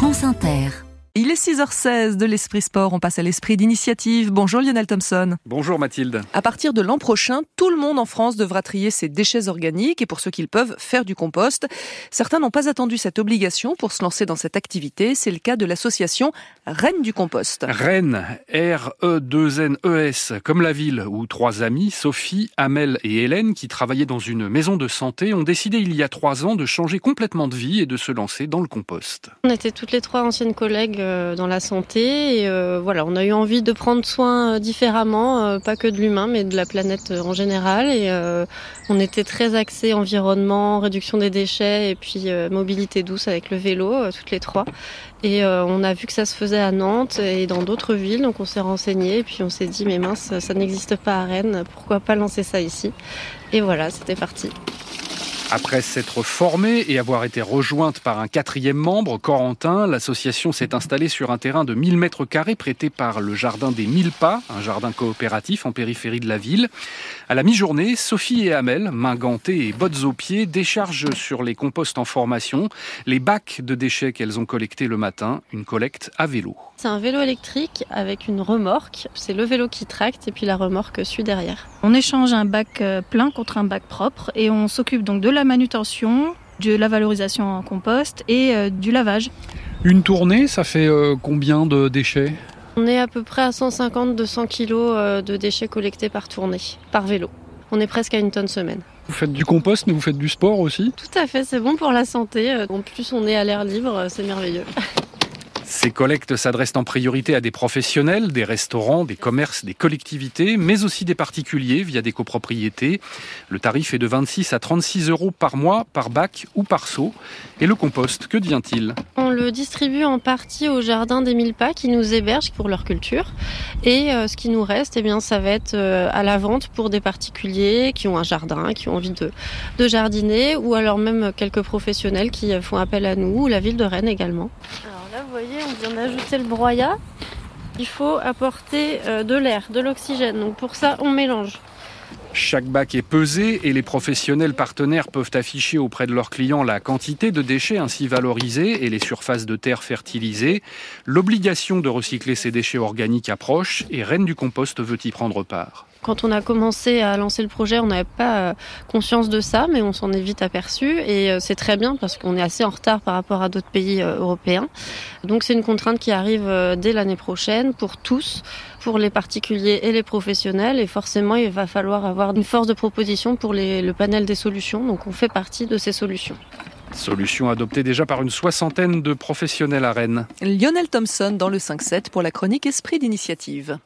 France Inter. Il est 6h16 de l'Esprit Sport, on passe à l'Esprit d'initiative. Bonjour Lionel Thompson. Bonjour Mathilde. À partir de l'an prochain, tout le monde en France devra trier ses déchets organiques et pour ceux qui le peuvent, faire du compost. Certains n'ont pas attendu cette obligation pour se lancer dans cette activité. C'est le cas de l'association Rennes du compost. Rennes, R-E-2-N-E-S, comme la ville où trois amis, Sophie, Amel et Hélène, qui travaillaient dans une maison de santé, ont décidé il y a trois ans de changer complètement de vie et de se lancer dans le compost. On était toutes les trois anciennes collègues dans la santé. Et euh, voilà, on a eu envie de prendre soin euh, différemment, pas que de l'humain, mais de la planète en général. Et on était très axés environnement, réduction des déchets et puis mobilité douce avec le vélo, toutes les trois. Et on a vu que ça se faisait à Nantes et dans d'autres villes, donc on s'est renseigné et puis on s'est dit mais mince, ça n'existe pas à Rennes, pourquoi pas lancer ça ici? Et voilà, c'était parti. Après s'être formée et avoir été rejointe par un quatrième membre, Corentin, l'association s'est installée sur un terrain de 1000 mètres carrés prêté par le jardin des Mille Pas, un jardin coopératif en périphérie de la ville. À la mi-journée, Sophie et Amel, main gantées et bottes aux pieds, déchargent sur les composts en formation les bacs de déchets qu'elles ont collectés le matin, une collecte à vélo. C'est un vélo électrique avec une remorque. C'est le vélo qui tracte et puis la remorque suit derrière. On échange un bac euh, plein contre un bac propre et on s'occupe donc de la manutention, de la valorisation en compost et euh, du lavage. Une tournée, ça fait euh, combien de déchets? On est à peu près à 150-200 kg de déchets collectés par tournée, par vélo. On est presque à une tonne semaine. Vous faites du compost, mais vous faites du sport aussi? Tout à fait, c'est bon pour la santé. En plus, on est à l'air libre, c'est merveilleux. Ces collectes s'adressent en priorité à des professionnels, des restaurants, des commerces, des collectivités, mais aussi des particuliers via des copropriétés. Le tarif est de 26 à 36 euros par mois, par bac ou par seau. Et le compost, que devient-il? On le distribue en partie au jardin des mille pas qui nous hébergent pour leur culture. Et euh, ce qui nous reste, eh bien, ça va être euh, à la vente pour des particuliers qui ont un jardin, qui ont envie de, de jardiner, ou alors même quelques professionnels qui font appel à nous, ou la ville de Rennes également. Vous voyez, on vient d'ajouter le broyat. Il faut apporter euh, de l'air, de l'oxygène. Donc pour ça, on mélange. Chaque bac est pesé et les professionnels partenaires peuvent afficher auprès de leurs clients la quantité de déchets ainsi valorisés et les surfaces de terre fertilisées. L'obligation de recycler ces déchets organiques approche et Rennes du Compost veut y prendre part. Quand on a commencé à lancer le projet, on n'avait pas euh, conscience de ça, mais on s'en est vite aperçu et euh, c'est très bien parce qu'on est assez en retard par rapport à d'autres pays euh, européens. Donc c'est une contrainte qui arrive dès l'année prochaine pour tous, pour les particuliers et les professionnels et forcément il va falloir avoir une force de proposition pour le panel des solutions. Donc on fait partie de ces solutions. Solution adoptée déjà par une soixantaine de professionnels à Rennes. Lionel Thompson dans le 5-7 pour la chronique Esprit d'initiative.